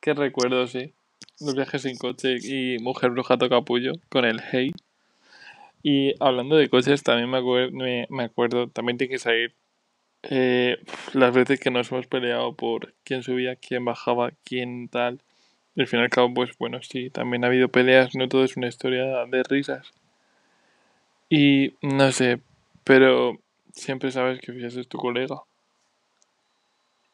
Qué recuerdo, sí. Los viajes sin coche y Mujer Bruja toca capullo con el Hey. Y hablando de coches, también me, acuer me, me acuerdo, también tiene que salir eh, las veces que nos hemos peleado por quién subía, quién bajaba, quién tal. Y al fin y al cabo, pues bueno, sí, también ha habido peleas, no todo es una historia de risas. Y no sé, pero siempre sabes que Fias es tu colega.